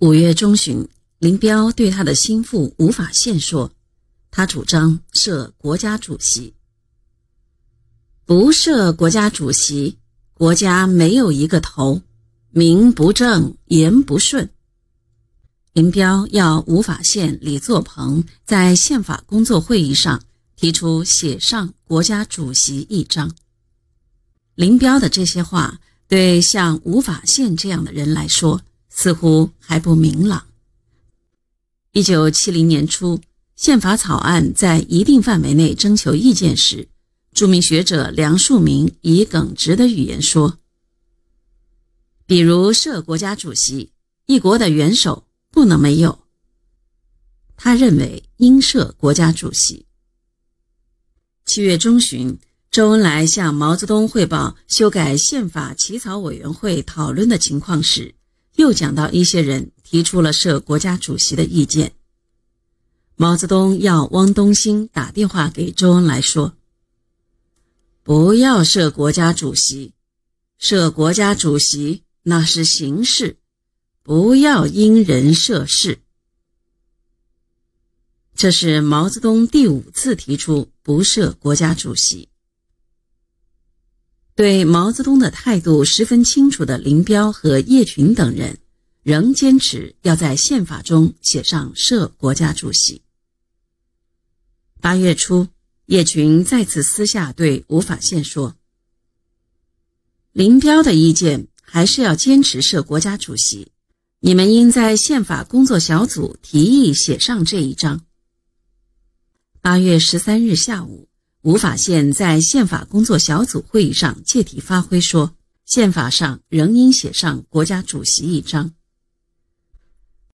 五月中旬，林彪对他的心腹吴法宪说：“他主张设国家主席。不设国家主席，国家没有一个头，名不正言不顺。”林彪要吴法宪、李作鹏在宪法工作会议上提出写上国家主席一章。林彪的这些话，对像吴法宪这样的人来说，似乎还不明朗。一九七零年初，宪法草案在一定范围内征求意见时，著名学者梁漱溟以耿直的语言说：“比如设国家主席，一国的元首不能没有。”他认为应设国家主席。七月中旬，周恩来向毛泽东汇报修改宪法起草委员会讨论的情况时。又讲到一些人提出了设国家主席的意见。毛泽东要汪东兴打电话给周恩来说：“不要设国家主席，设国家主席那是形式，不要因人设事。”这是毛泽东第五次提出不设国家主席。对毛泽东的态度十分清楚的林彪和叶群等人，仍坚持要在宪法中写上设国家主席。八月初，叶群再次私下对吴法宪说：“林彪的意见还是要坚持设国家主席，你们应在宪法工作小组提议写上这一章。”八月十三日下午。吴法宪在宪法工作小组会议上借题发挥说：“宪法上仍应写上国家主席一章。”